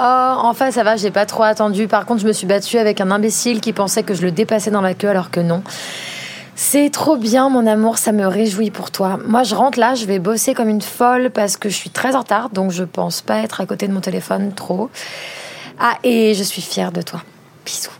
Oh, enfin, ça va, j'ai pas trop attendu. Par contre, je me suis battue avec un imbécile qui pensait que je le dépassais dans la queue alors que non. C'est trop bien, mon amour, ça me réjouit pour toi. Moi, je rentre là, je vais bosser comme une folle parce que je suis très en retard, donc je pense pas être à côté de mon téléphone trop. Ah, et je suis fière de toi. Bisous.